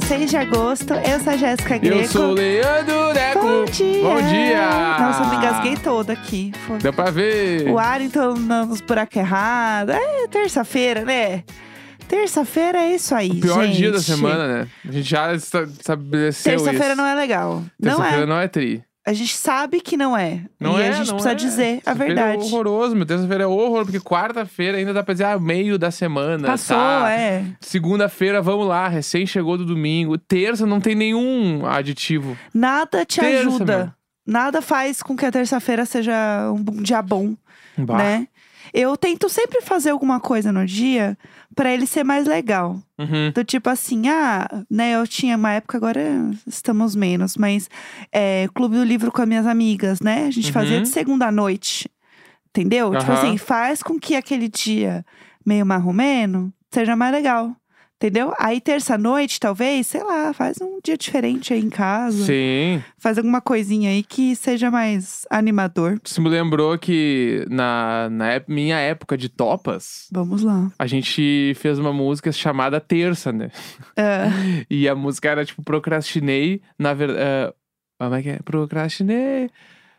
16 de agosto. Eu sou a Jéssica Greco. Eu sou o Leandro Neco. Bom dia! Bom dia! Nossa, eu me engasguei toda aqui. Foi. Deu pra ver. O ar, então, nos buracos errados. É terça-feira, né? Terça-feira é isso aí, O pior gente. dia da semana, né? A gente já esta- estabeleceu isso. Terça-feira não é legal. Não Terça-feira é. não é tri. A gente sabe que não é. Não e é, a gente precisa é. dizer a Terça-feira verdade. É horroroso, meu. Terça-feira é horror, porque quarta-feira ainda dá pra dizer, ah, meio da semana. Passou, tá? é. Segunda-feira, vamos lá, recém chegou do domingo. Terça não tem nenhum aditivo. Nada te Terça, ajuda. meu. Nada faz com que a terça-feira seja um dia bom, Bah. né? Eu tento sempre fazer alguma coisa no dia pra ele ser mais legal. Uhum. Do tipo assim, ah, né, eu tinha uma época, agora estamos menos, mas é, clube do livro com as minhas amigas, né? A gente fazia Uhum. de segunda à noite. Entendeu? Tipo Aham. assim, faz com que aquele dia meio marromeno seja mais legal. Entendeu? Aí terça-noite, talvez, sei lá, faz um dia diferente aí em casa. Sim. Faz alguma coisinha aí que seja mais animador. Isso me lembrou que na, na minha época de topas, Vamos lá. a gente fez uma música chamada Terça, né? Ah, E a música era tipo Procrastinei, na verdade. como é que é? Procrastinei.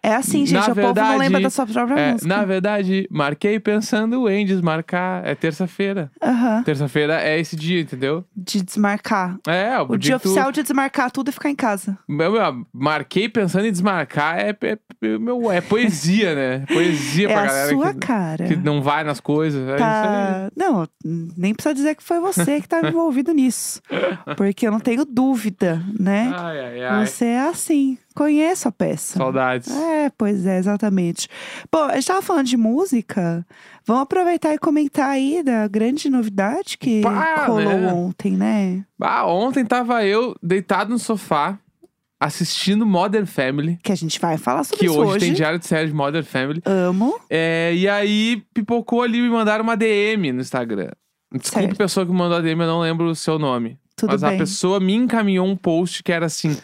É assim, gente. Na o povo não verdade, lembra da sua própria É, música. na verdade, marquei pensando em desmarcar. É terça-feira. Aham. Terça-feira é esse dia, entendeu? De desmarcar. É, O dia que tu- oficial de desmarcar tudo e ficar em casa. Meu, meu, marquei pensando em desmarcar é, é, meu, é poesia, né? Poesia é pra a galera sua que, cara. que não vai nas coisas. É isso aí. Tá... Não, nem precisa dizer que foi você que tá envolvido nisso. Porque eu não tenho dúvida, né? Ai, ai, ai. Você é assim. Conheço a peça. Saudades. É, pois é, exatamente. Bom, a gente tava falando de música. Vamos aproveitar e comentar aí da grande novidade que Pá, rolou né? ontem, né? Ah, ontem tava eu deitado no sofá, assistindo Modern Family. Que a gente vai falar sobre Que isso hoje, hoje. tem diário de série de Modern Family. Amo. É, e aí pipocou ali me mandaram uma DM no Instagram. Desculpe, Certo. pessoa que mandou a DM, eu não lembro o seu nome. Tudo mas bem. a pessoa me encaminhou um post que era assim: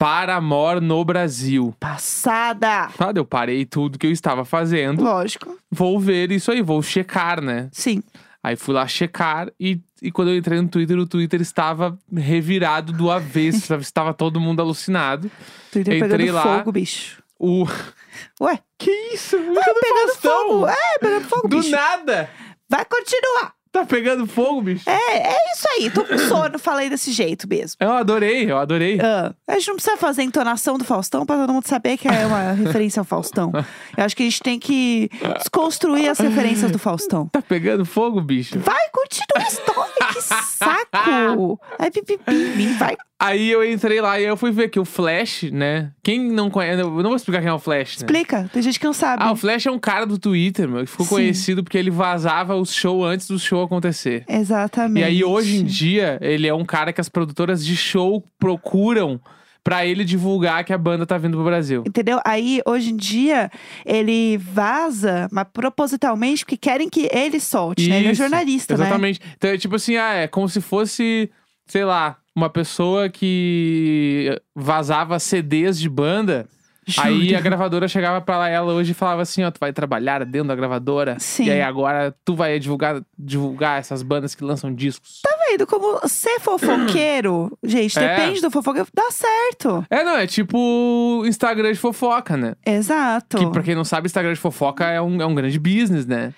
Para amor no Brasil. Passada! Tá, eu parei tudo que eu estava fazendo. Lógico. Vou ver isso aí, vou checar, né? Sim. Aí fui lá checar e, e quando eu entrei no Twitter, o Twitter estava revirado do avesso. estava todo mundo alucinado. Twitter Entrei pegando lá. fogo, bicho. O. Ué, Que isso? pegando fogo. É, pegando fogo, Do bicho. nada! Vai continuar. Tá pegando fogo, bicho? É, é isso aí. Tô com sono, falei desse jeito mesmo. Eu adorei, eu adorei. Ah, a gente não precisa fazer a entonação do Faustão pra todo mundo saber que é uma referência ao Faustão. Eu acho que a gente tem que desconstruir as referências do Faustão. Tá pegando fogo, bicho? Vai, continua a história, que saco! Ai, pipipi, vai. Aí eu entrei lá e eu fui ver que o Flash, né? Quem não conhece. Eu não vou explicar quem é o Flash, né? Explica, tem gente que não sabe. Ah, o Flash é um cara do Twitter, meu, que ficou Sim. conhecido porque ele vazava os shows antes do show acontecer. Exatamente. E aí, hoje em dia, ele é um cara que as produtoras de show procuram pra ele divulgar que a banda tá vindo pro Brasil. Entendeu? Aí, hoje em dia, ele vaza, mas propositalmente, porque querem que ele solte, né? Ele é Isso, jornalista, né? Exatamente. Então é tipo assim, ah, é como se fosse, sei lá, uma pessoa que vazava CDs de banda. Aí a gravadora chegava pra ela hoje e falava assim, ó, tu vai trabalhar dentro da gravadora. Sim. E aí agora tu vai divulgar, divulgar essas bandas que lançam discos. Tá vendo? Como ser fofoqueiro, gente, É. depende do fofoqueiro, dá certo. É, não, é tipo Instagram de fofoca, né? Exato. Que pra quem não sabe, Instagram de fofoca é um, é um grande business, né?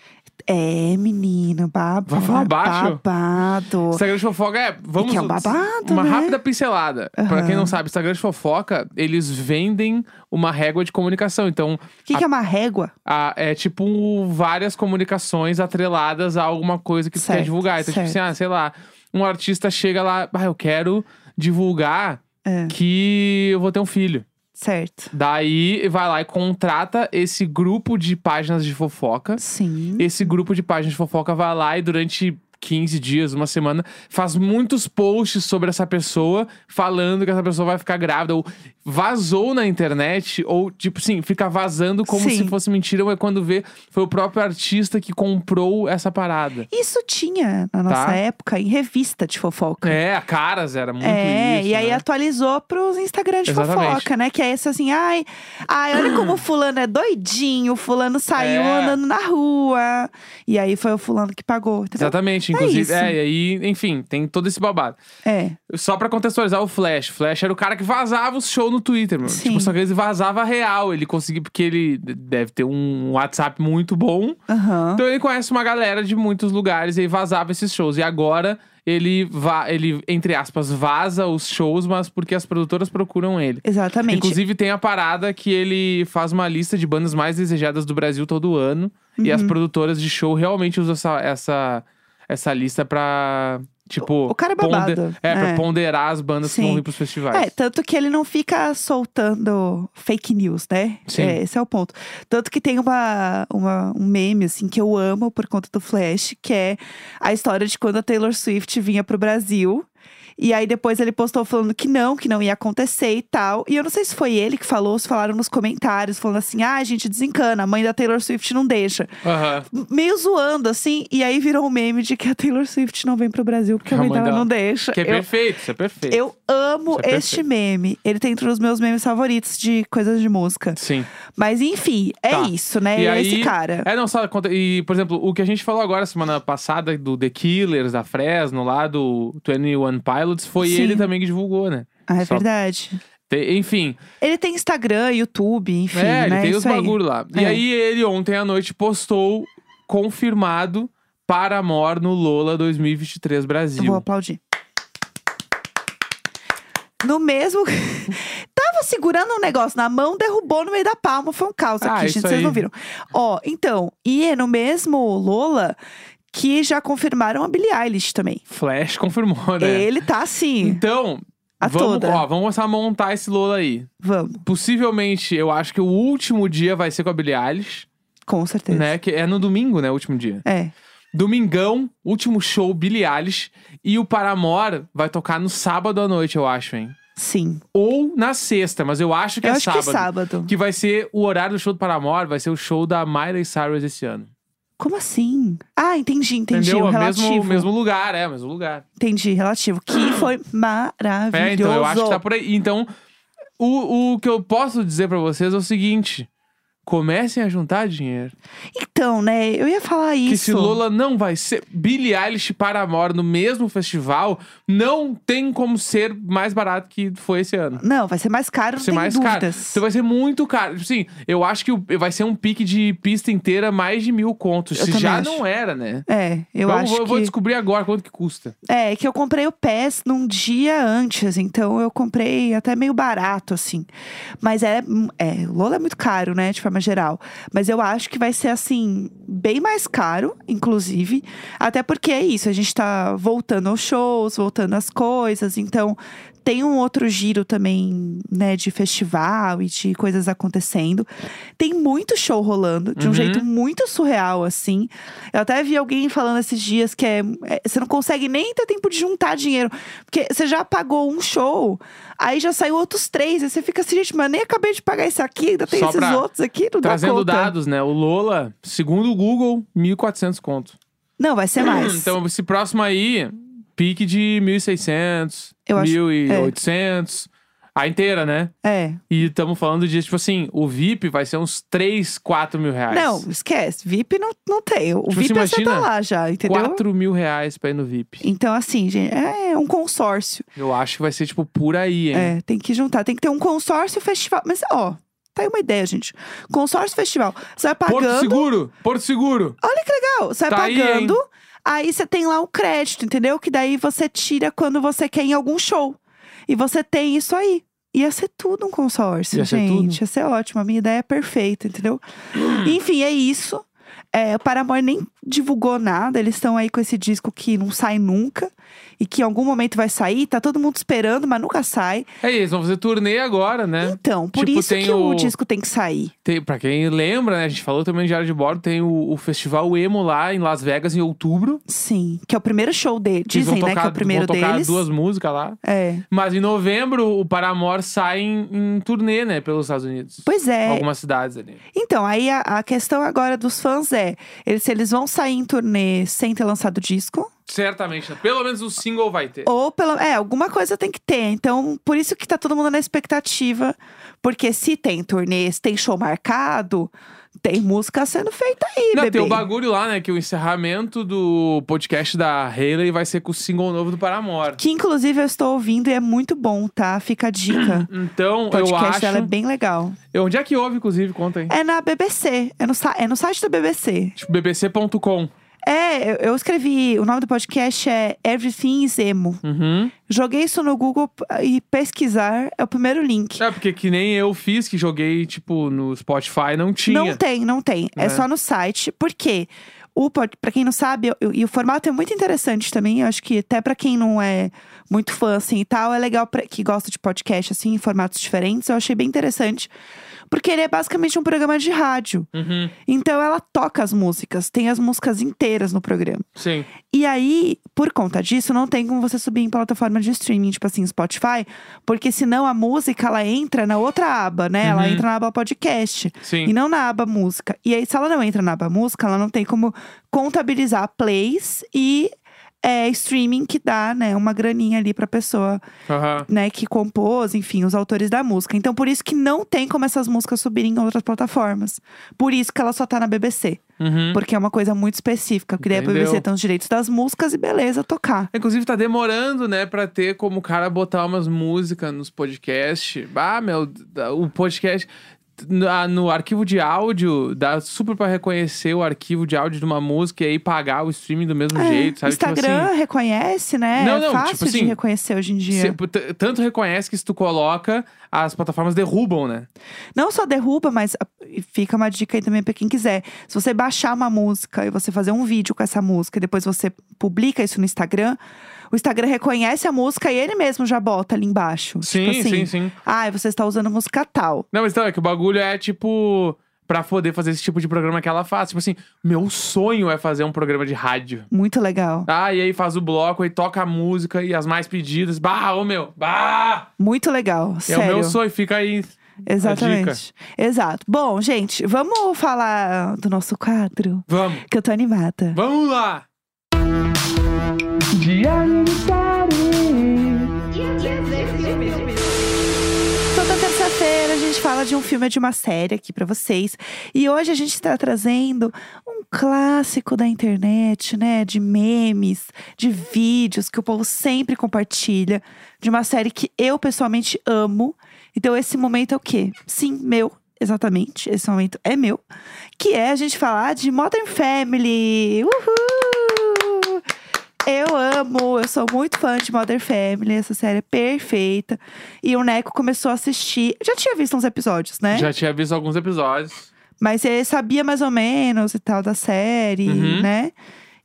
É, menino, babado. Vai falar baixo? Babado. Instagram de fofoca é. Vamos que é um babado, Uma né? rápida pincelada. Pra Aham. quem não sabe, Instagram de fofoca, eles vendem uma régua de comunicação. Então, O que, que é uma régua? a- é tipo várias comunicações atreladas a alguma coisa que tu quer Certo, divulgar. Então, tipo assim, certo. ah, sei lá, um artista chega lá, ah, eu quero divulgar É. que eu vou ter um filho. Certo. Daí vai lá e contrata esse grupo de páginas de fofoca. Sim. Esse grupo de páginas de fofoca vai lá e durante 15 dias, uma semana, faz muitos posts sobre essa pessoa, falando que essa pessoa vai ficar grávida, ou vazou na internet, ou tipo assim, fica vazando como Sim. se fosse mentira, mas quando vê, foi o próprio artista que comprou essa parada. Isso tinha na nossa Tá. época em revista de fofoca. É, a Caras era muito É, isso. e aí né? atualizou pros Instagram de Exatamente. fofoca, né? Que é esse assim, ai, ai, olha como o fulano é doidinho, o fulano saiu É. andando na rua. E aí foi o fulano que pagou, entendeu? Exatamente. Inclusive. isso. É, e aí, enfim, tem todo esse babado. É. Só pra contextualizar o Flash. O Flash era o cara que vazava os shows no Twitter, meu. Sim. Tipo, só que ele vazava real. Ele conseguia, porque ele deve ter um WhatsApp muito bom. Aham. Então ele conhece uma galera de muitos lugares e aí vazava esses shows. E agora ele, va ele, entre aspas, vaza os shows, mas porque as produtoras procuram ele. Exatamente. Inclusive, tem a parada que ele faz uma lista de bandas mais desejadas do Brasil todo ano. E Uhum. as produtoras de show realmente usam essa, essa, essa lista pra. Tipo. O cara é babado. É, pra É. ponderar as bandas que Sim. vão vir pros festivais. É, tanto que ele não fica soltando fake news, né? Sim. É, esse é o ponto. Tanto que tem uma, uma- um meme, assim, que eu amo por conta do Flash, que é a história de quando a Taylor Swift vinha pro Brasil. E aí depois ele postou falando que não, que não ia acontecer e tal. E eu não sei se foi ele que falou, ou se falaram nos comentários, falando assim: ah, gente, desencana, a mãe da Taylor Swift não deixa. Aham. Meio zoando, assim. E aí virou um meme de que a Taylor Swift não vem pro Brasil porque a mãe, dela, não deixa. Que é Eu- perfeito, isso é perfeito. eu amo é este perfeito. meme. Ele tá entre os meus memes favoritos de coisas de música. Sim. Mas enfim, é Tá. isso, né? E É aí- esse cara. É, não, só conta. E, por exemplo, o que a gente falou agora semana passada do The Killers, da Fresno, lá do 21 Pilots, foi Sim. ele também que divulgou, né? Ah, é Só- verdade. Tem- enfim, Ele tem Instagram, YouTube, enfim, é, ele né? tem Isso os aí. bagulho lá. E É. aí ele ontem à noite postou confirmado Paramore no Lola 2023 Eu Brasil. vou aplaudir. No mesmo. Tava segurando um negócio na mão, derrubou no meio da palma. Foi um caos Ah, aqui, gente. Vocês aí. não viram. Ó, então, e é no mesmo Lola que já confirmaram a Billie Eilish também. Flash confirmou, né? Ele tá assim. Então, A vamos, toda. ó, vamos começar a montar esse Lola aí. Vamos, Possivelmente, eu acho que o último dia vai ser com a Billie Eilish, com certeza. né? Que é no domingo, né? O último dia. É. Domingão, último show, Billie Eilish. E o Paramore vai tocar no sábado à noite, eu acho, hein? Sim. Ou na sexta, mas eu acho que Eu é acho sábado. que é sábado. Que vai ser o horário do show do Paramore, vai ser o show da Miley Cyrus esse ano. Como assim? Ah, entendi, entendi. Entendeu? O relativo. mesmo, mesmo lugar, é, mesmo lugar. Entendi, relativo. Que foi maravilhoso. É, então, eu acho que tá por aí. Então, o, o que eu posso dizer pra vocês é o seguinte: comecem a juntar dinheiro. Então, né? Eu ia falar Que isso. se Lola não vai ser Billie Eilish e Paramore no mesmo festival, não tem como ser mais barato que foi esse ano. Não, vai ser mais caro, Vai ser mais caro. dúvidas. Então vai ser muito caro. Tipo Assim, eu acho que vai ser um pique de pista inteira mais de mil contos. Eu Se já acho. não era, né? É, eu Vamos- acho vou, vou que... descobrir agora quanto que custa. É, que eu comprei o PES num dia antes, então eu comprei até meio barato, assim. Mas é, é, Lola é muito caro, né, de forma geral. Mas eu acho que vai ser, assim, bem mais caro, inclusive. Até porque é isso, a gente tá voltando aos shows, voltando às coisas, então tem um outro giro também, né, de festival e de coisas acontecendo. Tem muito show rolando, de um Uhum. jeito muito surreal, assim. Eu até vi alguém falando esses dias que é, é, você não consegue nem ter tempo de juntar dinheiro. Porque você já pagou um show, aí já saiu outros três. Aí você fica assim, gente, mas nem acabei de pagar isso aqui, ainda tem Só esses outros aqui, não Trazendo dados, né? O Lola, segundo o Google, 1.400 conto. Não, vai ser mais. Então, esse próximo aí, pique de 1.600, Eu acho- 1.800. A inteira, né? É. E estamos falando de, tipo assim, o VIP vai ser uns 3, 4 mil reais. Não, esquece. VIP não, não tem. O Tipo, VIP você é você tá imagina, lá já, entendeu? 4 mil reais pra ir no VIP. Então, assim, gente, é um consórcio. Eu acho que vai ser, tipo, por aí, hein? É, tem que juntar. Tem que ter um consórcio festival. Mas, ó, tá aí uma ideia, gente. Consórcio festival. Você vai Porto pagando. Seguro! Porto Seguro! Olha que legal. Você vai Tá aí, pagando. Aí você tem lá o crédito, entendeu? Que daí você tira quando você quer em algum show. E você tem isso aí. Ia ser tudo um consórcio, Ia ser gente. tudo. Ia ser ótimo. A minha ideia é perfeita, entendeu? Enfim, é isso. É, o Paramore nem divulgou nada. Eles estão aí com esse disco que não sai nunca. E que em algum momento vai sair. Tá todo mundo esperando, mas nunca sai. É isso, vão fazer turnê agora, né? Então, por Tipo, isso que o... o- disco tem que sair. Tem, pra quem lembra, né? A gente falou também no Diário de Bordo, tem o, o Festival Emo lá em Las Vegas em outubro. Sim. Que é o primeiro show dele. Dizem, vão né? tocar, Que é o primeiro vão tocar deles. duas músicas lá. É. Mas em novembro, o Paramore sai em, em turnê, né? Pelos Estados Unidos. Pois é. Algumas cidades ali. Então, aí a, a questão agora dos fãs é: eles, se eles vão sair em turnê sem ter lançado disco, Certamente. né? Pelo menos o single vai ter. ou pelo. É, alguma coisa tem que ter. Então, por isso que tá todo mundo na expectativa. Porque se tem turnê, se tem show marcado, Tem música sendo feita aí, Não, bebê. tem o bagulho lá, né? Que o encerramento do podcast da Hayley vai ser com o single novo do Paramore. Que inclusive eu estou ouvindo e é muito bom, tá? Fica a dica. Então, O podcast eu acho. dela é bem legal. Onde é que houve, inclusive? Conta aí. É na BBC. É no, é no site da BBC. Tipo, bbc.com. É, eu- escrevi. O nome do podcast é Everything is Emo. Uhum. Joguei isso no Google e pesquisar é o primeiro link. É, porque que nem eu fiz, que joguei, tipo, no Spotify, não tinha. Não tem, não tem. É, É. só no site. Por quê? O, pra quem não sabe, eu- eu- e o formato é muito interessante também. Eu acho que até pra quem não é muito fã assim e tal, é legal pra, que gosta de podcast assim, em formatos diferentes. Eu achei bem interessante. Porque ele é basicamente um programa de rádio. Uhum. Então ela toca as músicas, tem as músicas inteiras no programa. Sim. E aí, por conta disso, não tem como você subir em plataforma de streaming, tipo assim, Spotify, porque senão a música ela entra na outra aba, né? Ela Uhum. entra na aba podcast Sim. e não na aba música. E aí, se ela não entra na aba música, ela não tem como contabilizar plays e é, streaming que dá, né, uma graninha ali pra pessoa, Aham. né, que compôs, enfim, os autores da música. Então, por isso que não tem como essas músicas subirem em outras plataformas. Por isso que ela só tá na BBC. Uhum. Porque é uma coisa muito específica. Porque daí a Entendeu. BBC tem os direitos das músicas e beleza, tocar. Inclusive, tá demorando, né, pra ter como o cara botar umas músicas nos podcasts. Ah, meu, o podcast. Na- no arquivo de áudio, dá super pra reconhecer o arquivo de áudio de uma música e aí pagar o streaming do mesmo É, jeito, sabe? Tipo Instagram assim, reconhece, né? Não, é não, fácil tipo de assim, reconhecer hoje em dia. se- tanto reconhece que se tu coloca, as plataformas derrubam, né? Não só derruba, mas ah, fica uma dica aí também pra quem quiser. Se você baixar uma música e você fazer um vídeo com essa música e depois você publica isso no Instagram, o Instagram reconhece a música e ele mesmo já bota ali embaixo. Sim, tipo assim, sim, sim. Ah, você está usando música tal. Não, mas então, é que o bagulho é tipo. Pra poder fazer esse tipo de programa que ela faz. Tipo assim, meu sonho é fazer um programa de rádio. Muito legal. Ah, e aí faz o bloco, aí toca a música e as mais pedidas. Bah, ô meu, bah! Muito legal. É sério. o meu sonho, fica aí. Exatamente. Exato. Bom, gente, vamos falar do nosso quadro? Vamos, Que eu tô animada. vamos lá! Toda terça-feira a gente fala de um filme de uma série aqui pra vocês. E hoje a gente está trazendo um clássico da internet, né? De memes, de vídeos que o povo sempre compartilha. De uma série que eu pessoalmente amo. Então esse momento é o quê? Sim, meu. Exatamente, esse momento é meu. Que é a gente falar de Modern Family. Uhul! Eu amo, eu sou muito fã de Modern Family, essa série é perfeita. E o Neco começou a assistir. Já tinha visto uns episódios, né? Já tinha visto alguns episódios. Mas ele sabia mais ou menos e tal da série, Uhum. né?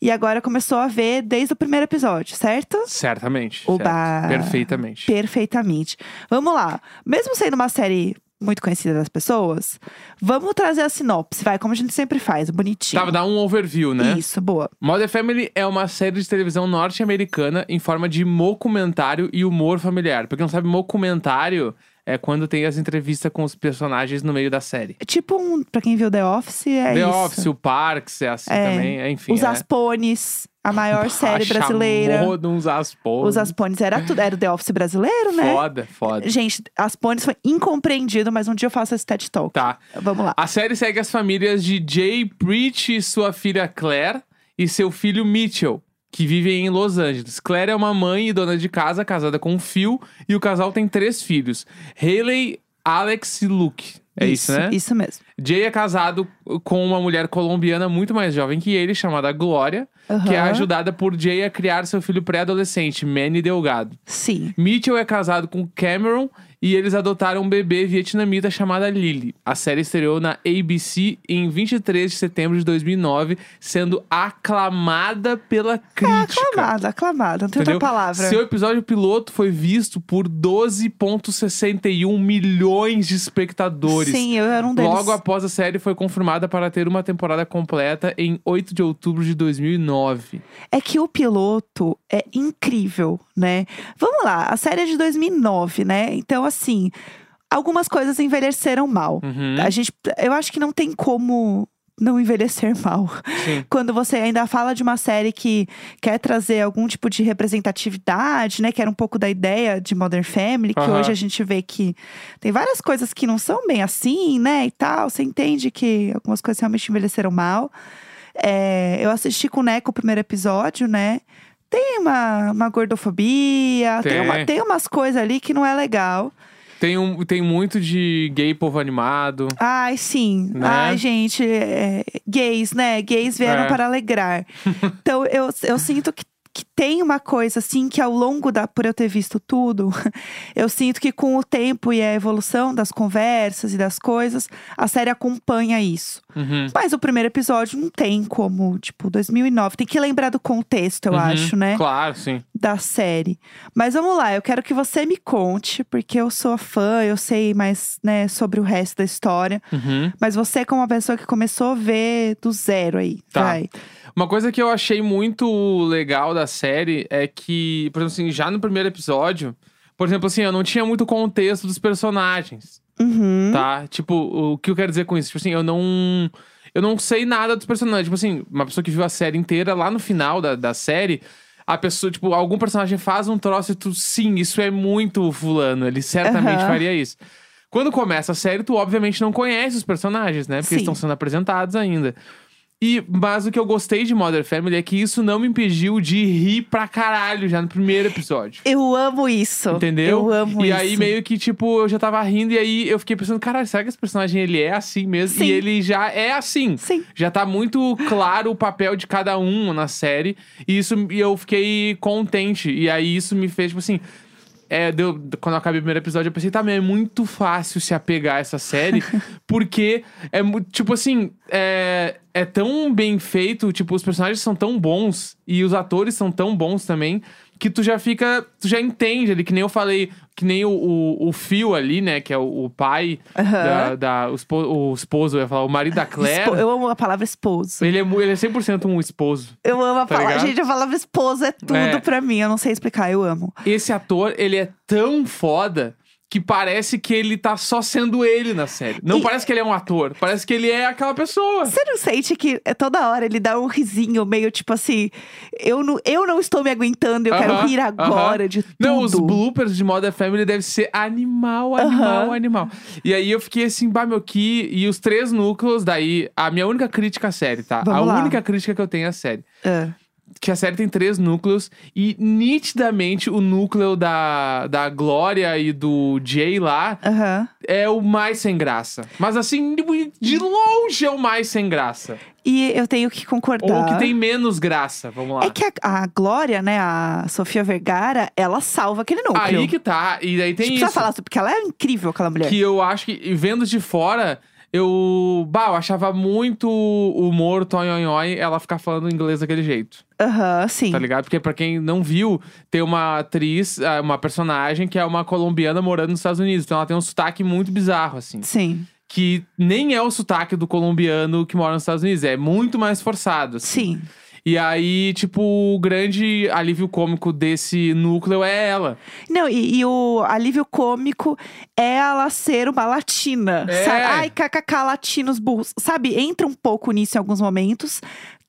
E agora começou a ver desde o primeiro episódio, certo? Certamente. Oba! certo. Perfeitamente. Perfeitamente. Vamos lá. Mesmo sendo uma série muito conhecida das pessoas, vamos trazer a sinopse, vai, como a gente sempre faz, bonitinho. Tava dar um overview, né? Isso, boa. Modern Family é uma série de televisão norte-americana em forma de documentário e humor familiar. Pra quem não sabe, documentário é quando tem as entrevistas com os personagens no meio da série. É Tipo um, pra quem viu The Office, é The isso. Office, o Parks é assim É. também, é, enfim. Os é. Aspones, a maior série Ah, brasileira. uns Aspones. Os Aspones era tudo, era o The Office brasileiro, né? Foda, foda. Gente, Aspones foi incompreendido, mas um dia eu faço esse TED Talk. Tá. Vamos lá. A série segue as famílias de Jay Preach e sua filha Claire e seu filho Mitchell, que vivem em Los Angeles. Claire é uma mãe e dona de casa, casada com Phil, e o casal tem três filhos: Haley, Alex e Luke. É isso, né? Isso mesmo. Jay é casado com uma mulher colombiana muito mais jovem que ele, chamada Glória, que é ajudada por Jay a criar seu filho pré-adolescente, Manny Delgado. Sim. Mitchell é casado com Cameron e eles adotaram um bebê vietnamita chamada Lily. A série estreou na ABC em 23 de setembro de 2009, sendo aclamada pela crítica. Aclamada, aclamada. Não tem Entendeu? outra palavra. Seu episódio piloto foi visto por 12,61 milhões de espectadores. Sim, eu era um deles. Logo após a série foi confirmada para ter uma temporada completa em 8 de outubro de 2009. É que o piloto é incrível, né? Vamos lá, a série é de 2009, né? Então, assim, algumas coisas envelheceram mal. Uhum. A gente, eu acho que não tem como não envelhecer mal. Sim. Quando você ainda fala de uma série que quer trazer algum tipo de representatividade, né? Que era um pouco da ideia de Modern Family, que hoje a gente vê que tem várias coisas que não são bem assim, né? E tal. Você entende que algumas coisas realmente envelheceram mal. É, eu assisti com o Neco o primeiro episódio, né? Tem uma, uma gordofobia, tem, Tem. uma- tem umas coisas ali que não é legal. Tem, um, tem muito de gay povo animado. Ai, sim. Né? Ai, gente, é, gays, né? Gays vieram É. para alegrar. então, eu, eu sinto que, que tem uma coisa, assim, que ao longo da. Por eu ter visto tudo, eu sinto que com o tempo e a evolução das conversas e das coisas, a série acompanha isso. Uhum. Mas o primeiro episódio não tem como, tipo, 2009. Tem que lembrar do contexto, eu Uhum. acho, né? Claro, sim. da série. Mas vamos lá, eu quero que você me conte, porque eu sou fã, eu sei mais, né, sobre o resto da história. Uhum. Mas você, como uma pessoa que começou a ver do zero aí, Tá. vai. Uma coisa que eu achei muito legal da série é que, por exemplo, assim, já no primeiro episódio, por exemplo, assim, eu não tinha muito contexto dos personagens, Uhum. tá? Tipo, o que eu quero dizer com isso? Tipo assim, eu não. Eu não sei nada dos personagens. Tipo assim, uma pessoa que viu a série inteira, lá no final da, da série, a pessoa, tipo, algum personagem faz um troço e tu, sim, isso é muito fulano. Ele certamente Aham. faria isso. Quando começa a série, tu obviamente não conhece os personagens, né? Porque eles Sim. estão sendo apresentados ainda. E, mas o que eu gostei de Modern Family é que isso não me impediu de rir pra caralho já no primeiro episódio. Eu amo isso. Entendeu? Eu amo e isso. aí, meio que, tipo, eu já tava rindo, e aí eu fiquei pensando, caralho, será que esse personagem ele é assim mesmo? Sim. E ele já é assim. Sim. Já tá muito claro o papel de cada um na série. E isso e eu fiquei contente. E aí isso me fez, tipo assim. É, deu, quando eu acabei o primeiro episódio, eu pensei, tá, mas é muito fácil se apegar a essa série, porque é tipo assim, é, é tão bem feito, tipo, os personagens são tão bons e os atores são tão bons também, que tu já fica, tu já entende ali, que nem eu falei, que nem o, o, o Phil ali, né, que é o, o pai da, da- o, espo, o esposo, eu ia falar, o marido da Claire. Espo- Eu amo a palavra esposo. Ele é, ele é 100% um esposo. Eu amo a Tá palavra. Gente, a palavra esposo é tudo É. pra mim. Eu não sei explicar, eu amo. Esse ator, ele é tão foda que parece que ele tá só sendo ele na série. Não E- parece que ele é um ator, parece que ele é aquela pessoa. Você não sente que é toda hora ele dá um risinho meio tipo assim, eu não, eu não estou me aguentando, eu quero Aham, rir agora de tudo. Não, os bloopers de Modern Family devem ser animal, animal, Aham. animal. E aí eu fiquei assim, bah, meu, que... E os três núcleos, daí, a minha única crítica à série, tá? Vamos a lá. única crítica que eu tenho à série. Ah, que a série tem três núcleos e nitidamente o núcleo da, da Glória e do Jay lá Aham. é o mais sem graça. Mas assim, de- longe é o mais sem graça. E eu tenho que concordar. Ou que tem menos graça, vamos lá. É que a, a Glória, né, a Sofia Vergara, ela salva aquele núcleo. Aí que tá, e daí a tem gente isso. precisa falar porque ela é incrível, aquela mulher. Que eu acho que, vendo de fora, eu, bah, eu achava muito o humor tonhonhoi ela ficar falando inglês daquele jeito. Aham, sim. Tá ligado? Porque pra quem não viu, tem uma atriz, ah, uma personagem que é uma colombiana morando nos Estados Unidos. Então ela tem um sotaque muito bizarro, assim. Sim, Que nem é o sotaque do colombiano que mora nos Estados Unidos. É muito mais forçado. assim. sim. E aí, tipo, o grande alívio cômico desse núcleo é ela. Não, e, e o alívio cômico é ela ser uma latina. É. Sabe? Ai, kkk, latinos burros. Sabe, entra um pouco nisso em alguns momentos.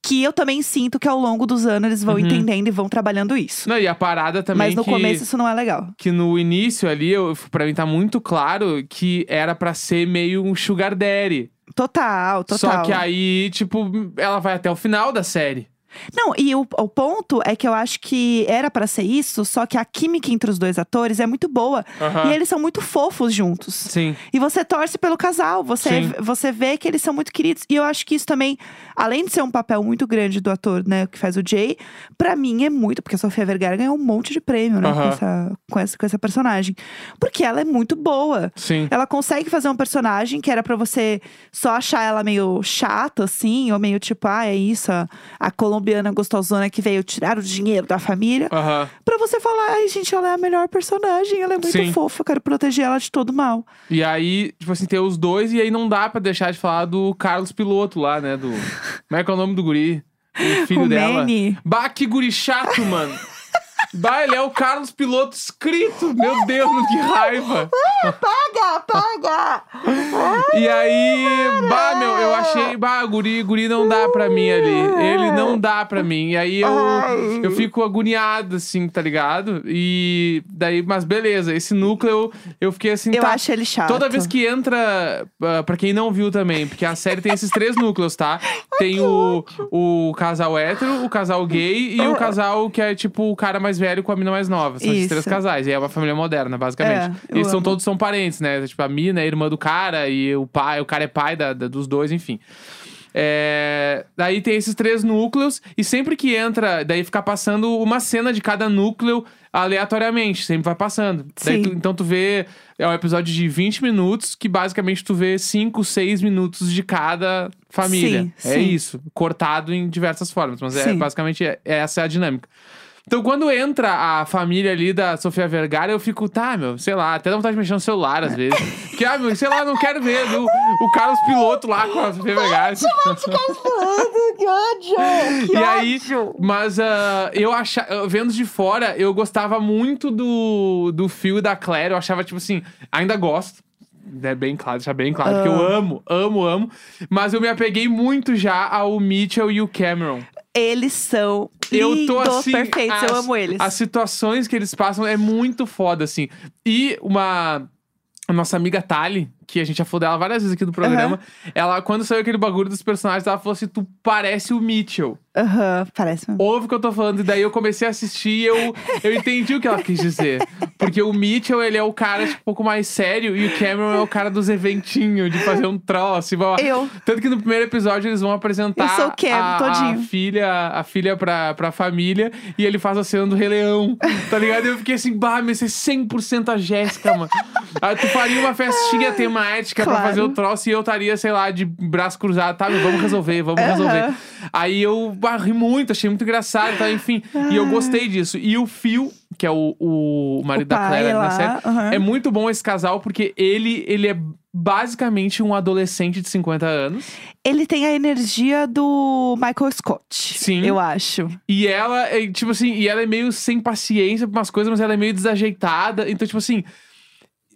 Que eu também sinto que ao longo dos anos eles vão Uhum. entendendo e vão trabalhando isso. Não, e a parada também Mas no que... começo isso não é legal. que no início ali, eu, pra mim tá muito claro que era pra ser meio um sugar daddy. Total, total. Só que aí, tipo, ela vai até o final da série. Não, e o, o ponto é que eu acho que era pra ser isso, só que a química entre os dois atores é muito boa. Aham. E eles são muito fofos juntos. Sim. E você torce pelo casal, você, Sim. você vê que eles são muito queridos. E eu acho que isso também, além de ser um papel muito grande do ator, né, que faz o Jay, pra mim é muito, porque a Sofia Vergara ganhou um monte de prêmio, né, com, Aham. essa, com, essa, com essa personagem. Porque ela é muito boa. Sim. Ela consegue fazer um personagem que era pra você só achar ela meio chata, assim, ou meio tipo, ah, é isso, a, a colombiana gostosona que veio tirar o dinheiro da família. Aham. Pra você falar, ai, gente, ela é a melhor personagem, ela é muito Sim. fofa, eu quero proteger ela de todo mal. E aí, tipo assim, tem os dois, e aí não dá pra deixar de falar do Carlos Piloto lá, né? Do. Como é que é o nome do guri? O filho O dela. Manny. Bah, que guri chato, mano. Bah, ele é o Carlos Piloto escrito. Meu Deus, que raiva. Paga, paga! E aí, bah, meu, eu achei, bah, guri, guri não dá pra mim ali. Ele não dá pra mim. E aí eu, eu fico agoniado, assim, tá ligado? E daí, mas beleza, esse núcleo eu fiquei assim, Eu tá. acho ele chato. Toda vez que entra, ah, pra quem não viu também, porque a série tem esses três núcleos, tá? Tem o, o casal hétero, o casal gay e o casal que é tipo o cara mais velho com a mina mais nova. São esses Isso. três casais. E é uma família moderna, basicamente. É, eu Eles são amo. todos são parentes, né? Tipo, a mina é irmã do cara e o pai, o cara é pai da- da- dos dois, enfim. É, daí tem esses três núcleos, e sempre que entra, daí fica passando uma cena de cada núcleo aleatoriamente, sempre vai passando. Tu- então tu vê, é um episódio de 20 minutos, que basicamente tu vê 5, 6 minutos de cada família. Sim, é sim. isso, cortado em diversas formas, mas é Sim. basicamente é- essa é a dinâmica. Então, quando entra a família ali da Sofia Vergara, eu fico, tá, meu, sei lá, até dá vontade de mexer no celular às vezes. Porque, ah, meu, sei lá, não quero ver viu? o Carlos Piloto lá com a Sofia Vergara. que ódio! Que E aí, ódio! mas ah, eu achava, vendo de fora, eu gostava muito do, do e da Claire. Eu achava, tipo assim, ainda gosto. É bem claro, deixar bem claro, que eu Ah. amo, amo, amo. Mas eu me apeguei muito já ao Mitchell e o Cameron. Eles são Eu tô lindos, assim. perfeitos. as- Eu amo eles. As situações que eles passam é muito foda, assim. E uma. A nossa amiga Tali, que a gente já falou dela várias vezes aqui no programa, ela, quando saiu aquele bagulho dos personagens, ela falou assim: tu parece o Mitchell. Aham, parece mesmo. Ouve o que eu tô falando. E daí eu comecei a assistir e eu, eu entendi o que ela quis dizer. Porque o Mitchell, ele é o cara, tipo, um pouco mais sério. E o Cameron é o cara dos eventinhos, de fazer um troço. blá. Eu. Tanto que no primeiro episódio eles vão apresentar Eu sou o Cam, a, a todinho. filha, a filha pra, pra família. E ele faz a cena do Rei Leão. Tá ligado? E eu fiquei assim, bah, mas é 100% a Jéssica, mano. Aí tu faria uma festinha temática pra Claro. fazer o troço. E eu estaria, sei lá, de braço cruzado. Tá, vamos resolver, vamos Aham. resolver. Aí eu bah, ri muito, achei muito engraçado, tá? Enfim. E eu gostei disso. E o Phil, que é o, o marido O da lá, na série, aham. é muito bom esse casal, porque ele, ele é basicamente um adolescente de 50 anos. Ele tem a energia do Michael Scott. Sim. Eu acho. E ela é, tipo assim, e ela é meio sem paciência pra umas coisas, mas ela é meio desajeitada. Então, tipo assim,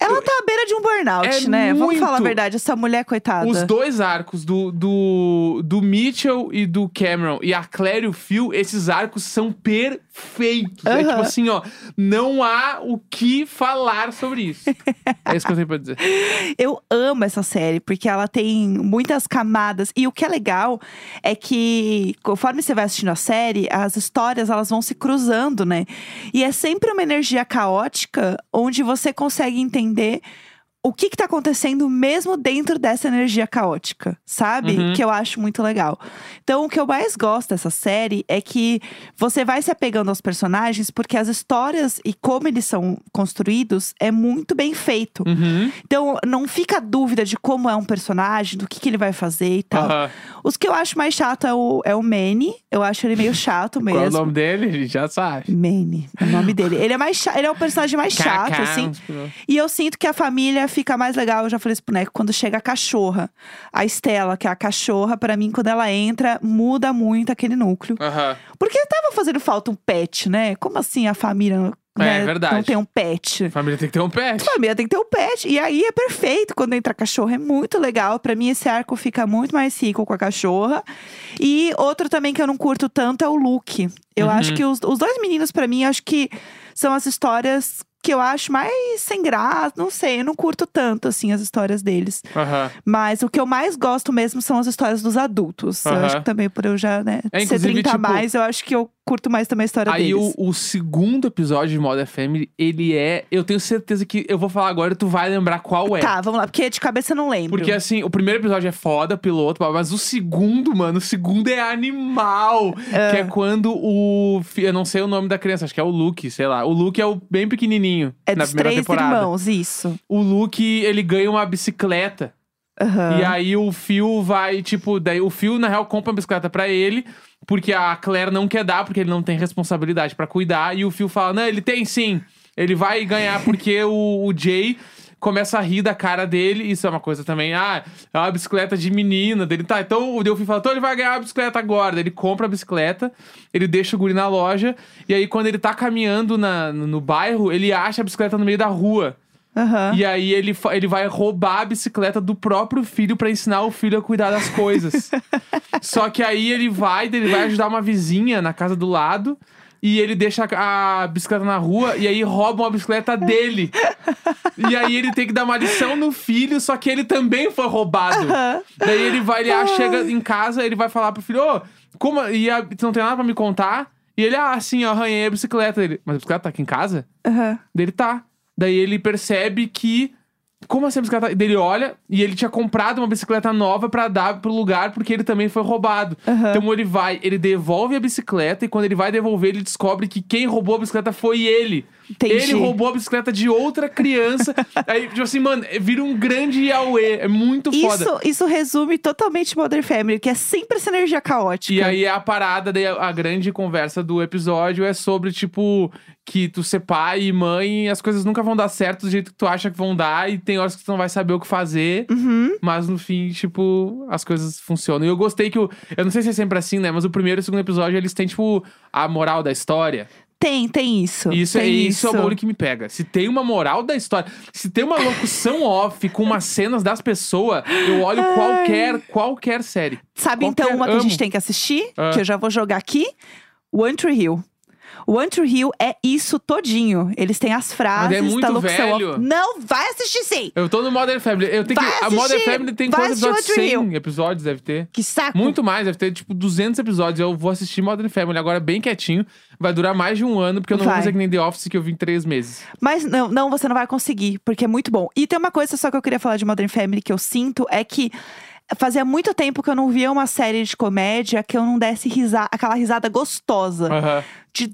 Ela tá à beira de um burnout, É né? Vamos muito. falar a verdade, essa mulher, coitada. os dois arcos do, do, do Mitchell e do Cameron e a Claire e o Phil, esses arcos são perfeitos. É Aham. tipo assim, ó, não há o que falar sobre isso. é isso que eu tenho pra dizer. Eu amo essa série, porque ela tem muitas camadas. E o que é legal é que, conforme você vai assistindo a série, as histórias elas vão se cruzando, né? E é sempre uma energia caótica, onde você consegue entender で o que, que tá acontecendo mesmo dentro dessa energia caótica, sabe? Uhum. Que eu acho muito legal. Então, o que eu mais gosto dessa série é que você vai se apegando aos personagens, porque as histórias e como eles são construídos é muito bem feito. Uhum. Então, não fica dúvida de como é um personagem, do que, que ele vai fazer e tal. Aham. Os que eu acho mais chato é o, é o Manny. Eu acho ele meio chato mesmo. Qual é o nome dele? A gente já sabe. Manny, é o nome dele. Ele é mais ele é o personagem mais chato, assim. pilotos. E eu sinto que a família fica mais legal, eu já falei isso pro Neco, quando chega a cachorra. A Estela, que é a cachorra, pra mim, quando ela entra, muda muito aquele núcleo. Aham. Porque tava fazendo falta um pet, né? Como assim a família É, né, verdade. não tem um pet? Família tem que ter um pet. família tem que ter um pet. E aí é perfeito quando entra cachorro. É muito legal. Pra mim, esse arco fica muito mais rico com a cachorra. E outro também que eu não curto tanto é o Luke. Eu Uhum. acho que os, os dois meninos, pra mim, acho que são as histórias que eu acho mais sem graça. Não sei, eu não curto tanto, assim, as histórias deles. Mas o que eu mais gosto mesmo são as histórias dos adultos. Eu acho que também por eu já, né, É, ser inclusive, 30 a tipo, mais, eu acho que eu curto mais também a história Aí deles. o, o segundo episódio de Modern Family, ele é. Eu tenho certeza que eu vou falar agora e tu vai lembrar qual é. Tá, vamos lá, porque de cabeça eu não lembro. Porque assim, o primeiro episódio é foda, piloto, mas o segundo, mano, o segundo é animal. Que é quando o. Eu não sei o nome da criança, acho que é o Luke, sei lá. O Luke é o bem pequenininho é na dos primeira três temporada. irmãos, isso. O Luke, ele ganha uma bicicleta. Aham. E aí o Phil vai, tipo, daí o Phil, na real, compra uma bicicleta pra ele, porque a Claire não quer dar, porque ele não tem responsabilidade pra cuidar. E o Phil fala: Não, ele tem sim. Ele vai ganhar porque o, o Jay começa a rir da cara dele. Isso é uma coisa também. Ah, é uma bicicleta de menina dele. Tá, então o Delphi fala, então ele vai ganhar a bicicleta agora. Ele compra a bicicleta, ele deixa o guri na loja. E aí, quando ele tá caminhando na, no, no bairro, ele acha a bicicleta no meio da rua. Aham. E aí ele, ele vai roubar a bicicleta do próprio filho pra ensinar o filho a cuidar das coisas. Só que aí ele vai, ele vai ajudar uma vizinha na casa do lado. E ele deixa a bicicleta na rua e aí roubam a bicicleta dele. e aí ele tem que dar uma lição no filho, só que ele também foi roubado. Daí ele vai, ele ah, chega em casa, ele vai falar pro filho, ô, como. E a, tu não tem nada pra me contar? E ele, ah, sim, eu arranhei a bicicleta. Ele, mas a bicicleta tá aqui em casa? Aham. Daí ele tá. Daí ele percebe que. Como assim a bicicleta? Daí ele olha e ele tinha comprado uma bicicleta nova pra dar pro lugar porque ele também foi roubado. Aham. Então ele vai, ele devolve a bicicleta e quando ele vai devolver, ele descobre que quem roubou a bicicleta foi ele. Entendi. Ele roubou a bicicleta de outra criança. Aí, tipo assim, mano, vira um grande Yahweh. É muito foda. Isso, isso resume totalmente Modern Family, que é sempre essa energia caótica. E aí a parada, daí a, a grande conversa do episódio é sobre, tipo, que tu ser pai e mãe, as coisas nunca vão dar certo do jeito que tu acha que vão dar, e tem horas que tu não vai saber o que fazer. Uhum. Mas no fim, tipo, as coisas funcionam. E eu gostei que o. Eu não sei se é sempre assim, né? Mas o primeiro e o segundo episódio, eles têm, tipo, a moral da história. Tem, tem isso. Isso, é, tem isso é o bagulho que me pega. Se tem uma moral da história, se tem uma locução off com umas cenas das pessoas, eu olho Ai. qualquer, qualquer série. Sabe Qualquer- então uma que a gente amo. tem que assistir? Ah. Que eu já vou jogar aqui? One Tree Hill. One Tree Hill é isso todinho. Eles têm as frases é muito locução. velho. Não, vai assistir sim! Eu tô no Modern Family. Eu tenho Vai que. A Modern assistir! Family tem Vai quantos assistir episódios? One Tree 100 episódios, deve ter. Que saco! Muito mais, deve ter tipo 200 episódios. Eu vou assistir Modern Family agora bem quietinho. Vai durar mais de um ano, porque eu não Vai. vou fazer que nem The Office que eu vim três meses. Mas não, não, você não vai conseguir, porque é muito bom. E tem uma coisa só que eu queria falar de Modern Family que eu sinto é que fazia muito tempo que eu não via uma série de comédia que eu não desse risa, aquela risada gostosa. Aham. De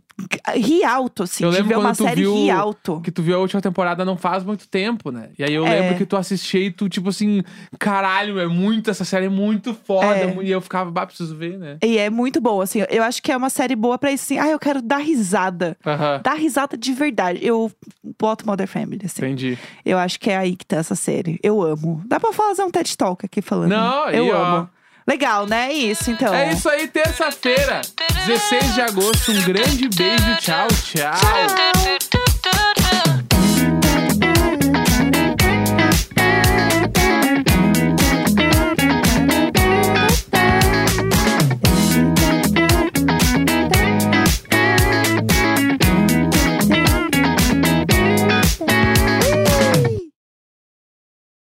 rir alto, assim, Eu de ver uma série viu rir alto. Que tu viu a última temporada não faz muito tempo, né? E aí eu É. lembro que tu assistia e tu, tipo assim, caralho, é muito, essa série é muito foda. É. E eu ficava, bah, preciso ver, né? E é muito boa, assim. Eu acho que é uma série boa pra isso, assim. Ah, eu quero dar risada. Aham. Dar risada de verdade. Eu boto Modern Family, assim. Entendi. Eu acho que é aí que tá essa série. Eu amo. Dá pra fazer um TED Talk aqui falando. Não, eu aí, ó. Legal, né? É isso, então. É isso aí, terça-feira, 16 de agosto. Um grande beijo, tchau, tchau. Tchau.